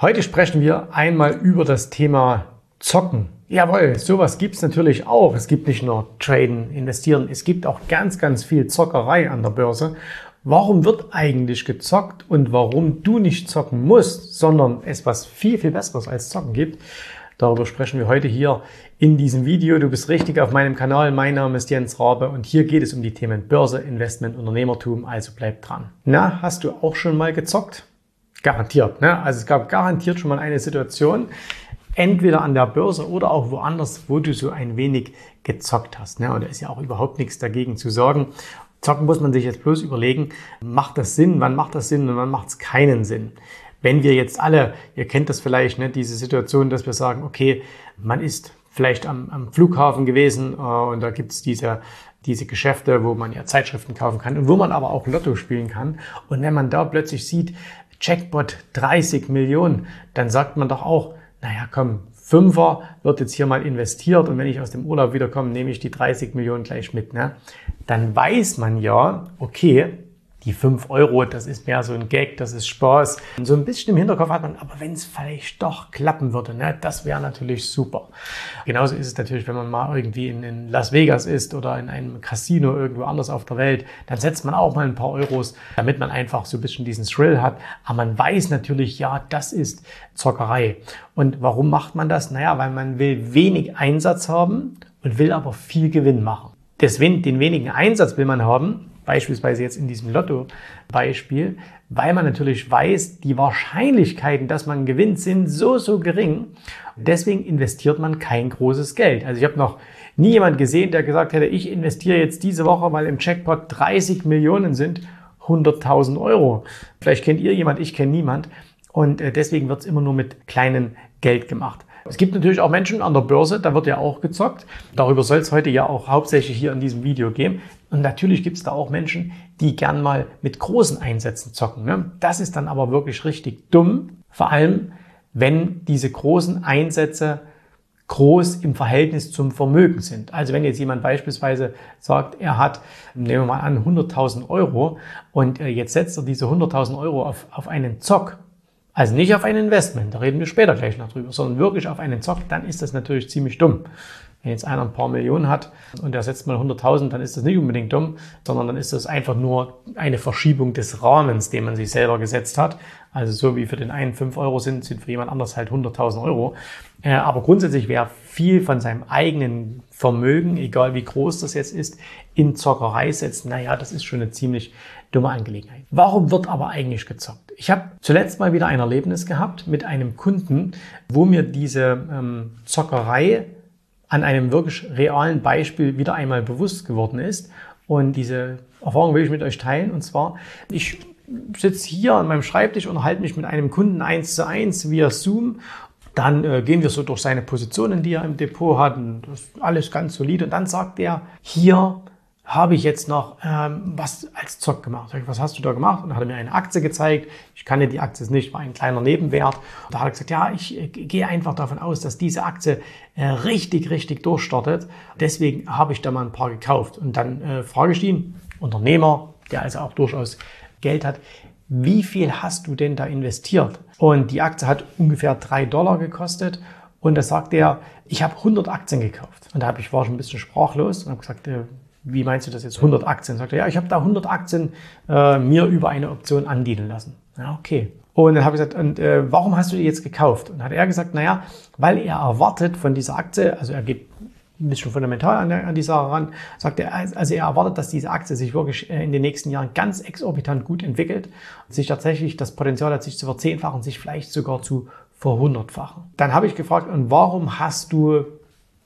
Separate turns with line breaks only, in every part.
Heute sprechen wir einmal über das Thema Zocken. Jawohl, sowas gibt's natürlich auch. Es gibt nicht nur Traden, Investieren, es gibt auch ganz, ganz viel Zockerei an der Börse. Warum wird eigentlich gezockt und warum du nicht zocken musst, sondern es was viel, viel Besseres als Zocken gibt, darüber sprechen wir heute hier in diesem Video. Du bist richtig auf meinem Kanal. Mein Name ist Jens Rabe und hier geht es um die Themen Börse, Investment, Unternehmertum. Also bleib dran. Na, hast du auch schon mal gezockt? Garantiert. Ne? Also es gab garantiert schon mal eine Situation, entweder an der Börse oder auch woanders, wo du so ein wenig gezockt hast. Ne? Und da ist ja auch überhaupt nichts dagegen zu sagen. Zocken muss man sich jetzt bloß überlegen, macht das Sinn, wann macht das Sinn und wann macht es keinen Sinn. Wenn wir jetzt alle, ihr kennt das vielleicht, ne, diese Situation, dass wir sagen, okay, man ist vielleicht am, am Flughafen gewesen äh, und da gibt's diese diese Geschäfte, wo man ja Zeitschriften kaufen kann und wo man aber auch Lotto spielen kann. Und wenn man da plötzlich sieht, Jackpot 30 Millionen, dann sagt man doch auch, naja, komm, Fünfer wird jetzt hier mal investiert und wenn ich aus dem Urlaub wiederkomme, nehme ich die 30 Millionen gleich mit. Ne? Dann weiß man ja, okay, die 5 Euro, das ist mehr so ein Gag, das ist Spaß. Und so ein bisschen im Hinterkopf hat man, aber wenn es vielleicht doch klappen würde, ne, das wäre natürlich super. Genauso ist es natürlich, wenn man mal irgendwie in, in, Las Vegas ist oder in einem Casino irgendwo anders auf der Welt, dann setzt man auch mal ein paar Euros, damit man einfach so ein bisschen diesen Thrill hat. Aber man weiß natürlich, ja, das ist Zockerei. Und warum macht man das? Naja, weil man will wenig Einsatz haben und will aber viel Gewinn machen. Deswegen, den wenigen Einsatz will man haben, beispielsweise jetzt in diesem Lotto-Beispiel, weil man natürlich weiß, die Wahrscheinlichkeiten, dass man gewinnt, sind so, so gering. Deswegen investiert man kein großes Geld. Also ich habe noch nie jemand gesehen, der gesagt hätte, ich investiere jetzt diese Woche, weil im Checkpot 30 Millionen sind, 100.000 Euro. Vielleicht kennt ihr jemand, ich kenne niemand. Und äh, deswegen wird es immer nur mit kleinem Geld gemacht. Es gibt natürlich auch Menschen an der Börse, da wird ja auch gezockt. Darüber soll es heute ja auch hauptsächlich hier in diesem Video gehen. Und natürlich gibt es da auch Menschen, die gern mal mit großen Einsätzen zocken. Ne? Das ist dann aber wirklich richtig dumm. Vor allem, wenn diese großen Einsätze groß im Verhältnis zum Vermögen sind. Also wenn jetzt jemand beispielsweise sagt, er hat, nehmen wir mal an, 100.000 Euro und äh, jetzt setzt er diese 100.000 Euro auf, auf einen Zock, also nicht auf ein Investment, da reden wir später gleich noch drüber, sondern wirklich auf einen Zock, dann ist das natürlich ziemlich dumm. Wenn jetzt einer ein paar Millionen hat und der setzt mal 100.000, dann ist das nicht unbedingt dumm, sondern dann ist das einfach nur eine Verschiebung des Rahmens, den man sich selber gesetzt hat. Also so wie für den einen 5 Euro sind, sind für jemand anders halt 100.000 Euro. Äh, aber grundsätzlich wer viel von seinem eigenen Vermögen, egal wie groß das jetzt ist, in Zockerei setzt, naja, das ist schon eine ziemlich dumme Angelegenheit. Warum wird aber eigentlich gezockt? Ich habe zuletzt mal wieder ein Erlebnis gehabt mit einem Kunden, wo mir diese ähm, Zockerei an einem wirklich realen Beispiel wieder einmal bewusst geworden ist. Und diese Erfahrung will ich mit euch teilen. Und zwar, ich sitze hier an meinem Schreibtisch und halte mich mit einem Kunden eins zu eins via Zoom. Dann äh, gehen wir so durch seine Positionen, die er im Depot hat. Und das ist alles ganz solide. Und dann sagt er, hier habe ich jetzt noch ähm, was als Zock gemacht. Sag ich, was hast du da gemacht? Und dann hat er mir eine Aktie gezeigt. Ich kannte die Aktie nicht, war ein kleiner Nebenwert. Und da hat er gesagt, ja, ich äh, gehe einfach davon aus, dass diese Aktie äh, richtig, richtig durchstartet. Deswegen habe ich da mal ein paar gekauft. Und dann äh, frage ich ihn, Unternehmer, der also auch durchaus Geld hat, wie viel hast du denn da investiert? Und die Aktie hat ungefähr drei Dollar gekostet. Und da sagt er, ich habe 100 Aktien gekauft. Und da habe ich war schon ein bisschen sprachlos und habe gesagt, äh, wie meinst du das jetzt? 100 Aktien? Sagt er, ja, ich habe da 100 Aktien äh, mir über eine Option andienen lassen. Ja, okay. Und dann habe ich gesagt, und äh, warum hast du die jetzt gekauft? Und hat er gesagt, naja, weil er erwartet von dieser Aktie, also er geht ein bisschen fundamental an, an die Sache ran, sagt er, also er erwartet, dass diese Aktie sich wirklich äh, in den nächsten Jahren ganz exorbitant gut entwickelt und sich tatsächlich das Potenzial hat, sich zu verzehnfachen, sich vielleicht sogar zu verhundertfachen. Dann habe ich gefragt, und warum hast du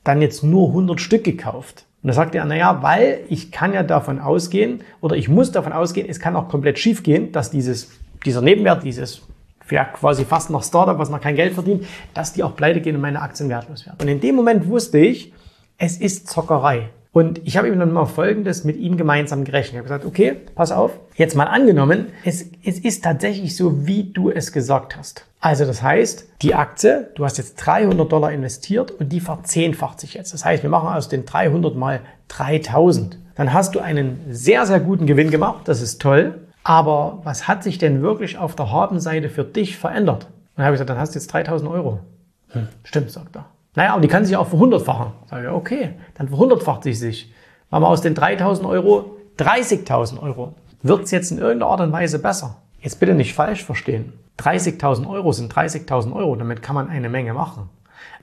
dann jetzt nur 100 Stück gekauft? Und da sagt er, naja, weil ich kann ja davon ausgehen, oder ich muss davon ausgehen, es kann auch komplett schief gehen, dass dieses, dieser Nebenwert, dieses ja, quasi fast noch Startup, was noch kein Geld verdient, dass die auch pleite gehen und meine Aktien wertlos werden. Und in dem Moment wusste ich, es ist Zockerei. Und ich habe ihm dann mal Folgendes mit ihm gemeinsam gerechnet. Ich habe gesagt, okay, pass auf, jetzt mal angenommen, es, es ist tatsächlich so, wie du es gesagt hast. Also das heißt, die Aktie, du hast jetzt 300 Dollar investiert und die verzehnfacht sich jetzt. Das heißt, wir machen aus den 300 mal 3000. Dann hast du einen sehr, sehr guten Gewinn gemacht. Das ist toll. Aber was hat sich denn wirklich auf der Habenseite für dich verändert? Und dann habe ich gesagt, dann hast du jetzt 3000 Euro. Hm, stimmt, sagt er. Naja, und die kann sich auch verhundertfachen. Sag ich, okay, dann verhundertfacht sie sich. Machen wir aus den 3000 Euro 30.000 Euro. Wird es jetzt in irgendeiner Art und Weise besser? Jetzt bitte nicht falsch verstehen. 30.000 Euro sind 30.000 Euro, damit kann man eine Menge machen.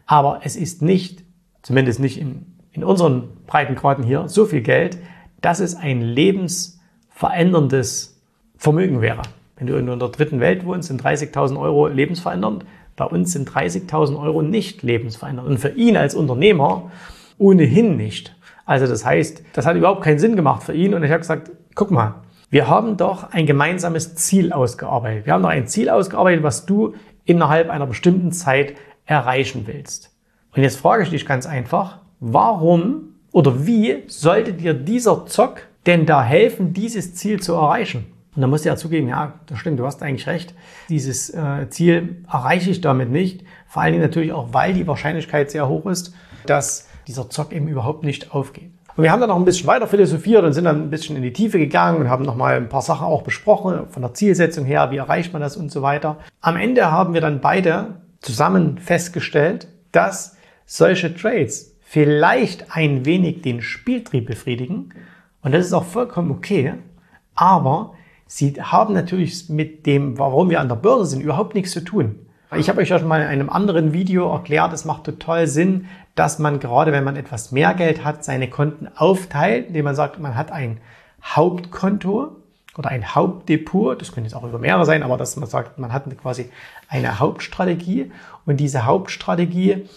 Aber es ist nicht, zumindest nicht in, in unseren Breitengraden hier, so viel Geld, dass es ein lebensveränderndes Vermögen wäre. Wenn du in der dritten Welt wohnst, sind 30.000 Euro lebensverändernd. Bei uns sind 30.000 Euro nicht lebensverändernd. Und für ihn als Unternehmer ohnehin nicht. Also das heißt, das hat überhaupt keinen Sinn gemacht für ihn. Und ich habe gesagt, guck mal, wir haben doch ein gemeinsames Ziel ausgearbeitet. Wir haben doch ein Ziel ausgearbeitet, was du innerhalb einer bestimmten Zeit erreichen willst. Und jetzt frage ich dich ganz einfach, warum oder wie sollte dir dieser Zock denn da helfen, dieses Ziel zu erreichen? Und da musst du ja zugeben, ja, das stimmt, du hast eigentlich recht. Dieses äh, Ziel erreiche ich damit nicht. Vor allen Dingen natürlich auch, weil die Wahrscheinlichkeit sehr hoch ist, dass dieser Zock eben überhaupt nicht aufgeht. Und wir haben dann noch ein bisschen weiter philosophiert und sind dann ein bisschen in die Tiefe gegangen und haben nochmal ein paar Sachen auch besprochen, von der Zielsetzung her, wie erreicht man das und so weiter. Am Ende haben wir dann beide zusammen festgestellt, dass solche Trades vielleicht ein wenig den Spieltrieb befriedigen. Und das ist auch vollkommen okay. Aber Sie haben natürlich mit dem, warum wir an der Börse sind, überhaupt nichts zu tun. Ich habe euch ja schon mal in einem anderen Video erklärt, es macht total Sinn, dass man gerade, wenn man etwas mehr Geld hat, seine Konten aufteilt, indem man sagt, man hat ein Hauptkonto oder ein Hauptdepot, das könnte jetzt auch über mehrere sein, aber dass man sagt, man hat quasi eine Hauptstrategie und diese Hauptstrategie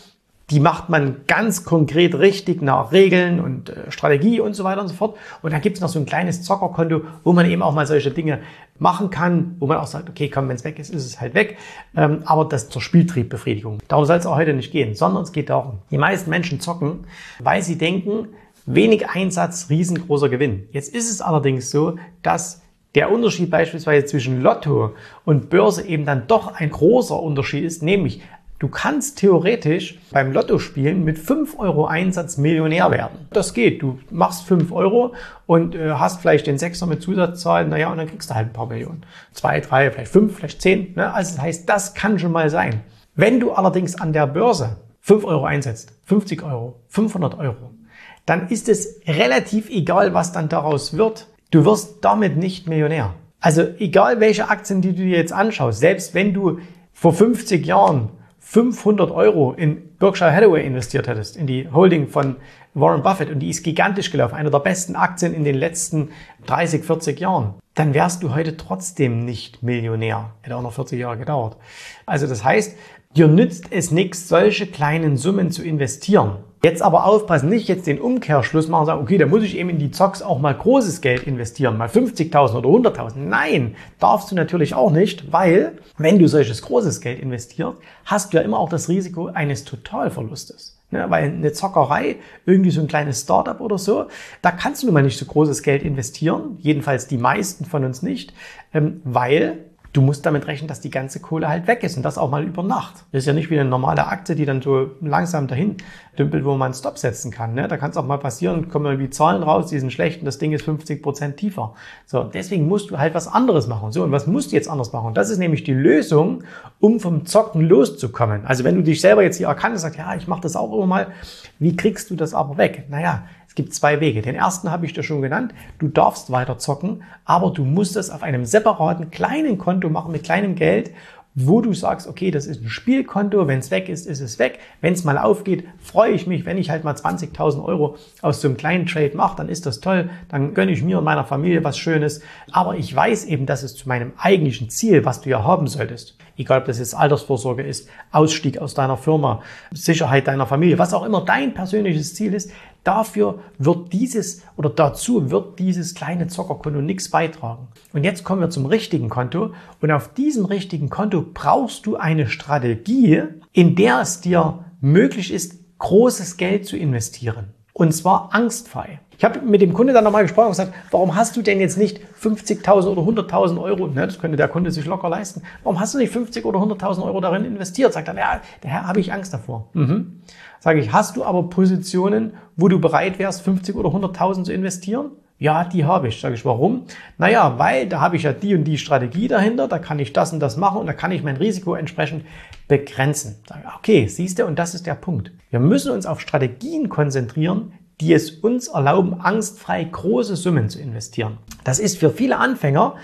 die macht man ganz konkret richtig nach Regeln und äh, Strategie und so weiter und so fort. Und dann gibt es noch so ein kleines Zockerkonto, wo man eben auch mal solche Dinge machen kann, wo man auch sagt, okay, komm, wenn es weg ist, ist es halt weg. Ähm, aber das zur Spieltriebbefriedigung. Darum soll es auch heute nicht gehen, sondern es geht darum, die meisten Menschen zocken, weil sie denken, wenig Einsatz, riesengroßer Gewinn. Jetzt ist es allerdings so, dass der Unterschied beispielsweise zwischen Lotto und Börse eben dann doch ein großer Unterschied ist, nämlich Du kannst theoretisch beim Lottospielen mit 5 Euro Einsatz Millionär werden. Das geht. Du machst 5 Euro und äh, hast vielleicht den Sechser mit Zusatzzahlen, naja, und dann kriegst du halt ein paar Millionen. Zwei, drei, vielleicht fünf, vielleicht zehn. Ne? Also das heißt, das kann schon mal sein. Wenn du allerdings an der Börse 5 Euro einsetzt, 50 Euro, 500 Euro, dann ist es relativ egal, was dann daraus wird. Du wirst damit nicht Millionär. Also egal welche Aktien, die du dir jetzt anschaust, selbst wenn du vor 50 Jahren 500 Euro in Berkshire Hathaway investiert hättest, in die Holding von Warren Buffett und die ist gigantisch gelaufen, eine der besten Aktien in den letzten 30, 40 Jahren, dann wärst du heute trotzdem nicht Millionär. Hätte auch noch 40 Jahre gedauert. Also das heißt, dir nützt es nichts, solche kleinen Summen zu investieren. Jetzt aber aufpassen, nicht jetzt den Umkehrschluss machen und sagen, okay, da muss ich eben in die Zocks auch mal großes Geld investieren, mal 50.000 oder 100.000. Nein, darfst du natürlich auch nicht, weil wenn du solches großes Geld investierst, hast du ja immer auch das Risiko eines Totalverlustes. Ja, weil eine Zockerei, irgendwie so ein kleines Startup oder so, da kannst du nun mal nicht so großes Geld investieren, jedenfalls die meisten von uns nicht, ähm, weil du musst damit rechnen, dass die ganze Kohle halt weg ist und das auch mal über Nacht. Das ist ja nicht wie eine normale Aktie, die dann so langsam dahin dümpelt, wo man einen Stop setzen kann. Ne? Da kann es auch mal passieren, kommen irgendwie Zahlen raus, die sind schlecht und das Ding ist 50 Prozent tiefer. So, deswegen musst du halt was anderes machen. So, und was musst du jetzt anders machen? Und das ist nämlich die Lösung, um vom Zocken loszukommen. Also wenn du dich selber jetzt hier erkannt und sagst, ja, ich mache das auch immer mal, wie kriegst du das aber weg? Naja, Es gibt zwei Wege. Den ersten habe ich dir schon genannt. Du darfst weiter zocken, aber du musst es auf einem separaten kleinen Konto machen mit kleinem Geld wo du sagst, okay, das ist ein Spielkonto, wenn es weg ist, ist es weg. Wenn es mal aufgeht, freue ich mich, wenn ich halt mal 20.000 Euro aus so einem kleinen Trade mache, dann ist das toll, dann gönne ich mir und meiner Familie was Schönes. Aber ich weiß eben, dass es zu meinem eigentlichen Ziel, was du ja haben solltest, egal ob das jetzt Altersvorsorge ist, Ausstieg aus deiner Firma, Sicherheit deiner Familie, was auch immer dein persönliches Ziel ist, Dafür wird dieses oder dazu wird dieses kleine Zockerkonto nichts beitragen. Und jetzt kommen wir zum richtigen Konto. Und auf diesem richtigen Konto brauchst du eine Strategie, in der es dir möglich ist, großes Geld zu investieren. Und zwar angstfrei. Ich habe mit dem Kunde dann nochmal gesprochen und gesagt, warum hast du denn jetzt nicht 50.000 oder 100.000 Euro, ne, das könnte der Kunde sich locker leisten, warum hast du nicht 50 oder 100.000 Euro darin investiert? Sagt er, ja, daher habe ich Angst davor. Mhm. Sage ich, hast du aber Positionen, wo du bereit wärst, 50 oder 100.000 zu investieren? Ja, die habe ich. Sage ich, warum? Naja, weil da habe ich ja die und die Strategie dahinter, da kann ich das und das machen und da kann ich mein Risiko entsprechend begrenzen. Sage, okay, siehst du, und das ist der Punkt. Wir müssen uns auf Strategien konzentrieren, die es uns erlauben, angstfrei große Summen zu investieren. Das ist für viele Anfänger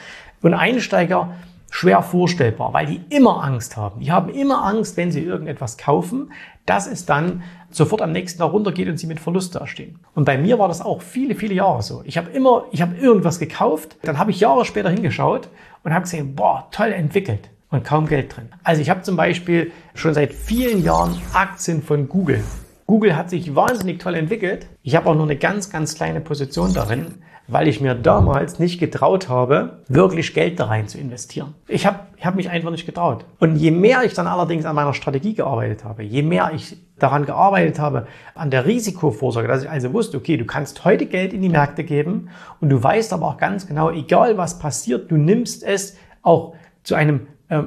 und Einsteiger schwer vorstellbar, weil die immer Angst haben. Die haben immer Angst, wenn sie irgendetwas kaufen, dass es dann sofort am nächsten Tag runtergeht und sie mit Verluste erstehen. Und bei mir war das auch viele, viele Jahre so. Ich habe immer, ich habe irgendwas gekauft, dann habe ich Jahre später hingeschaut und habe gesehen, boah, toll entwickelt und kaum Geld drin. Also ich habe zum Beispiel schon seit vielen Jahren Aktien von Google. Google hat sich wahnsinnig toll entwickelt. Ich habe auch nur eine ganz, ganz kleine Position darin, weil ich mir damals nicht getraut habe, wirklich Geld da rein zu investieren. Ich habe ich hab mich einfach nicht getraut. Und je mehr ich dann allerdings an meiner Strategie gearbeitet habe, je mehr ich daran gearbeitet habe, an der Risikovorsorge, dass ich also wusste, okay, du kannst heute Geld in die Märkte geben und du weißt aber auch ganz genau, egal was passiert, du nimmst es auch zu einem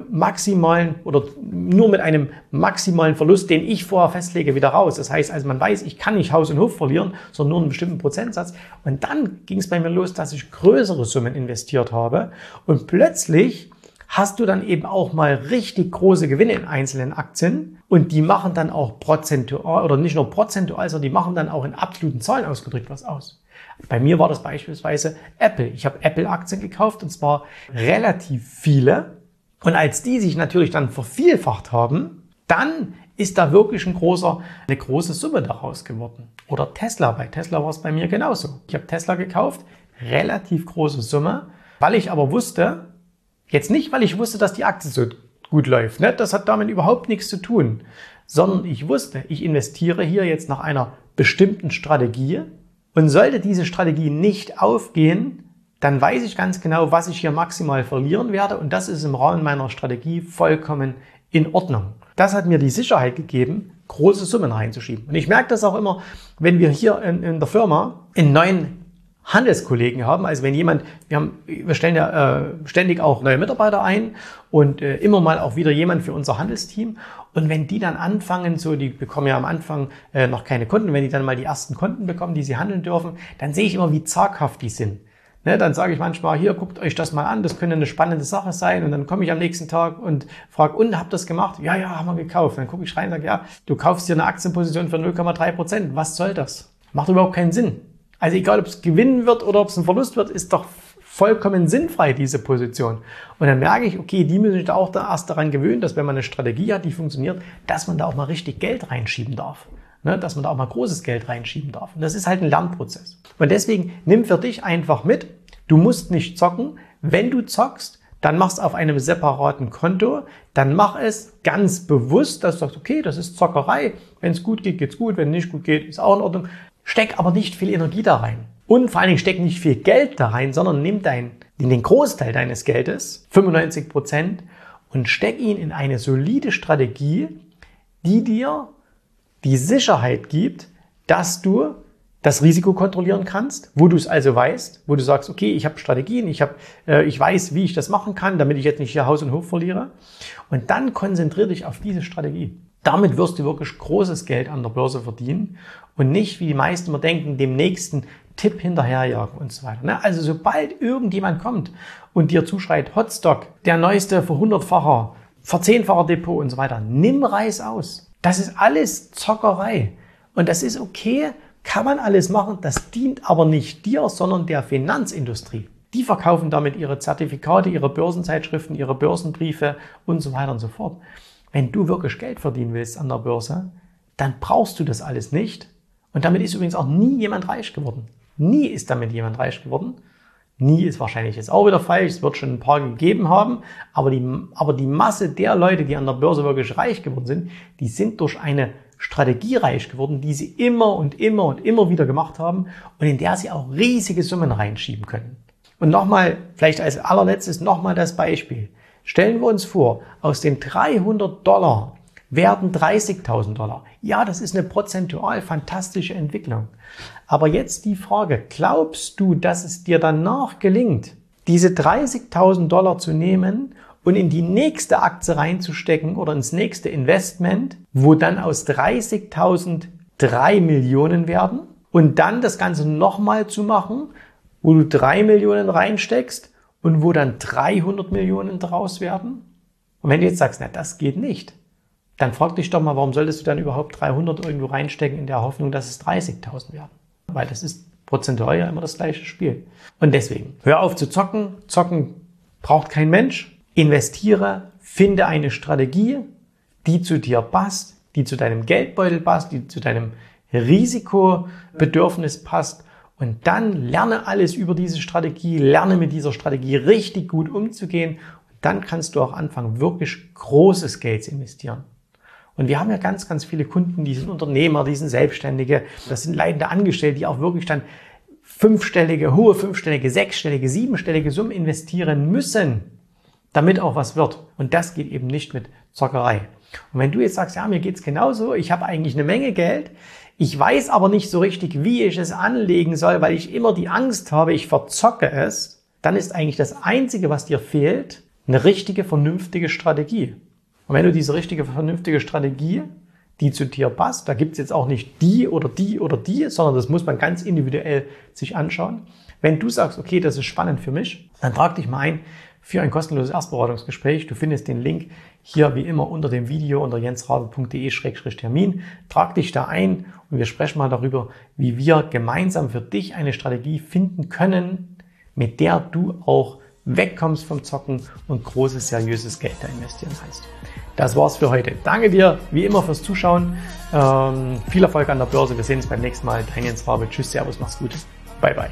maximalen oder nur mit einem maximalen Verlust, den ich vorher festlege, wieder raus. Das heißt also, man weiß, ich kann nicht Haus und Hof verlieren, sondern nur einen bestimmten Prozentsatz. Und dann ging es bei mir los, dass ich größere Summen investiert habe und plötzlich hast du dann eben auch mal richtig große Gewinne in einzelnen Aktien und die machen dann auch prozentual oder nicht nur prozentual, sondern die machen dann auch in absoluten Zahlen ausgedrückt was aus. Bei mir war das beispielsweise Apple. Ich habe Apple-Aktien gekauft und zwar relativ viele und als die sich natürlich dann vervielfacht haben, dann ist da wirklich ein großer, eine große Summe daraus geworden. Oder Tesla. Bei Tesla war es bei mir genauso. Ich habe Tesla gekauft, relativ große Summe, weil ich aber wusste, jetzt nicht, weil ich wusste, dass die Aktie so gut läuft. Ne? Das hat damit überhaupt nichts zu tun. Sondern ich wusste, ich investiere hier jetzt nach einer bestimmten Strategie und sollte diese Strategie nicht aufgehen, dann weiß ich ganz genau, was ich hier maximal verlieren werde und das ist im Rahmen meiner Strategie vollkommen in Ordnung. Das hat mir die Sicherheit gegeben, große Summen reinzuschieben. Und ich merke das auch immer, wenn wir hier in, in der Firma einen neuen Handelskollegen haben. Also wenn jemand, wir, haben, wir stellen ja äh, ständig auch neue Mitarbeiter ein und äh, immer mal auch wieder jemand für unser Handelsteam. Und wenn die dann anfangen, so die bekommen ja am Anfang äh, noch keine Kunden, wenn die dann mal die ersten Kunden bekommen, die sie handeln dürfen, dann sehe ich immer, wie zaghaft die sind. Ne, dann sage ich manchmal, hier, guckt euch das mal an, das könnte eine spannende Sache sein. Und dann komme ich am nächsten Tag und frage, und habt das gemacht? Ja, ja, haben wir gekauft. Dann gucke ich rein und sage, ja, du kaufst dir eine Aktienposition für 0,3 Prozent. Was soll das? Macht überhaupt keinen Sinn. Also egal, ob es gewinnen wird oder ob es ein Verlust wird, ist doch vollkommen sinnfrei, diese Position. Und dann merke ich, okay, die müssen sich da auch erst daran gewöhnen, dass wenn man eine Strategie hat, die funktioniert, dass man da auch mal richtig Geld reinschieben darf ne, dass man da auch mal großes Geld reinschieben darf. Und das ist halt ein Lernprozess. Und deswegen nimm für dich einfach mit, du musst nicht zocken. Wenn du zockst, dann machst auf einem separaten Konto, dann mach es ganz bewusst, dass du sagst, okay, das ist Zockerei. Wenn es gut geht, geht's gut. Wenn nicht gut geht, ist auch in Ordnung. Steck aber nicht viel Energie da rein. Und vor allen Dingen steck nicht viel Geld da rein, sondern nimm dein, den Großteil deines Geldes, 95 Prozent, und steck ihn in eine solide Strategie, die dir die Sicherheit gibt, dass du das Risiko kontrollieren kannst, wo du es also weißt, wo du sagst, okay, ich habe Strategien, ich, hab, äh, ich weiß, wie ich das machen kann, damit ich jetzt nicht hier Haus und Hof verliere. Und dann konzentriere dich auf diese Strategie. Damit wirst du wirklich großes Geld an der Börse verdienen und nicht, wie die meisten immer denken, dem nächsten Tipp hinterherjagen und so weiter. Ne? Also sobald irgendjemand kommt und dir zuschreit, Hotstock, der neueste verhundertfacher, verzehnfacher Depot und so weiter, nimm Reis aus. Das ist alles Zockerei. Und das ist okay, Kann man alles machen, das dient aber nicht dir, sondern der Finanzindustrie. Die verkaufen damit ihre Zertifikate, ihre Börsenzeitschriften, ihre Börsenbriefe und so weiter und so fort. Wenn du wirklich Geld verdienen willst an der Börse, dann brauchst du das alles nicht. Und damit ist übrigens auch nie jemand reich geworden. Nie ist damit jemand reich geworden. Nie ist wahrscheinlich jetzt auch wieder falsch. Es wird schon ein paar gegeben haben. Aber die, aber die Masse der Leute, die an der Börse wirklich reich geworden sind, die sind durch eine Strategie reich geworden, die sie immer und immer und immer wieder gemacht haben und in der sie auch riesige Summen reinschieben können. Und nochmal, vielleicht als allerletztes nochmal das Beispiel. Stellen wir uns vor, aus den 300 Dollar werden 30.000 Dollar. Ja, das ist eine prozentual fantastische Entwicklung. Aber jetzt die Frage, glaubst du, dass es dir danach gelingt, diese 30.000 Dollar zu nehmen und in die nächste Aktie reinzustecken oder ins nächste Investment, wo dann aus 30.000 drei Millionen werden und dann das Ganze nochmal zu machen, wo du drei Millionen reinsteckst und wo dann 300 Millionen draus werden? Und wenn du jetzt sagst, na, das geht nicht, dann frag dich doch mal, warum solltest du dann überhaupt 300 irgendwo reinstecken in der Hoffnung, dass es 30.000 werden? Weil das ist prozentual ja immer das gleiche Spiel. Und deswegen, hör auf zu zocken. Zocken braucht kein Mensch. Investiere, finde eine Strategie, die zu dir passt, die zu deinem Geldbeutel passt, die zu deinem Risikobedürfnis passt und dann lerne alles über diese Strategie, lerne mit dieser Strategie richtig gut umzugehen. Und dann kannst du auch anfangen, wirklich großes Geld zu investieren. Und wir haben ja ganz, ganz viele Kunden, die sind Unternehmer, die sind Selbstständige, das sind leitende Angestellte, die auch wirklich dann fünfstellige, hohe fünfstellige, sechsstellige, siebenstellige Summen investieren müssen, damit auch was wird. Und das geht eben nicht mit Zockerei. Und wenn du jetzt sagst, ja, mir geht's genauso, ich habe eigentlich eine Menge Geld, ich weiß aber nicht so richtig, wie ich es anlegen soll, weil ich immer die Angst habe, ich verzocke es, dann ist eigentlich das Einzige, was dir fehlt, eine richtige, vernünftige Strategie. Und wenn du diese richtige, vernünftige Strategie, die zu dir passt, da gibt es jetzt auch nicht die oder die oder die, sondern das muss man ganz individuell sich anschauen. Wenn du sagst, okay, das ist spannend für mich, dann trag dich mal ein für ein kostenloses Erstberatungsgespräch. Du findest den Link hier wie immer unter dem Video unter jensrabe.de-termin. Trag dich da ein und wir sprechen mal darüber, wie wir gemeinsam für dich eine Strategie finden können, mit der du auch wegkommst vom Zocken und großes, seriöses Geld da investieren kannst. Das war's für heute. Danke dir wie immer fürs Zuschauen. Ähm, viel Erfolg an der Börse. Wir sehen uns beim nächsten Mal. Dein Jens Rabe. Tschüss, Servus, mach's gut. Bye, bye.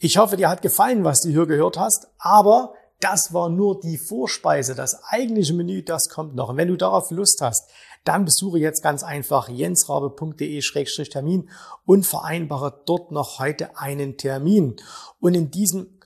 Ich hoffe, dir hat gefallen, was du hier gehört hast, aber das war nur die Vorspeise. Das eigentliche Menü, das kommt noch. Und wenn du darauf Lust hast, dann besuche jetzt ganz einfach jensrabe.de-termin und vereinbare dort noch heute einen Termin. Und in diesem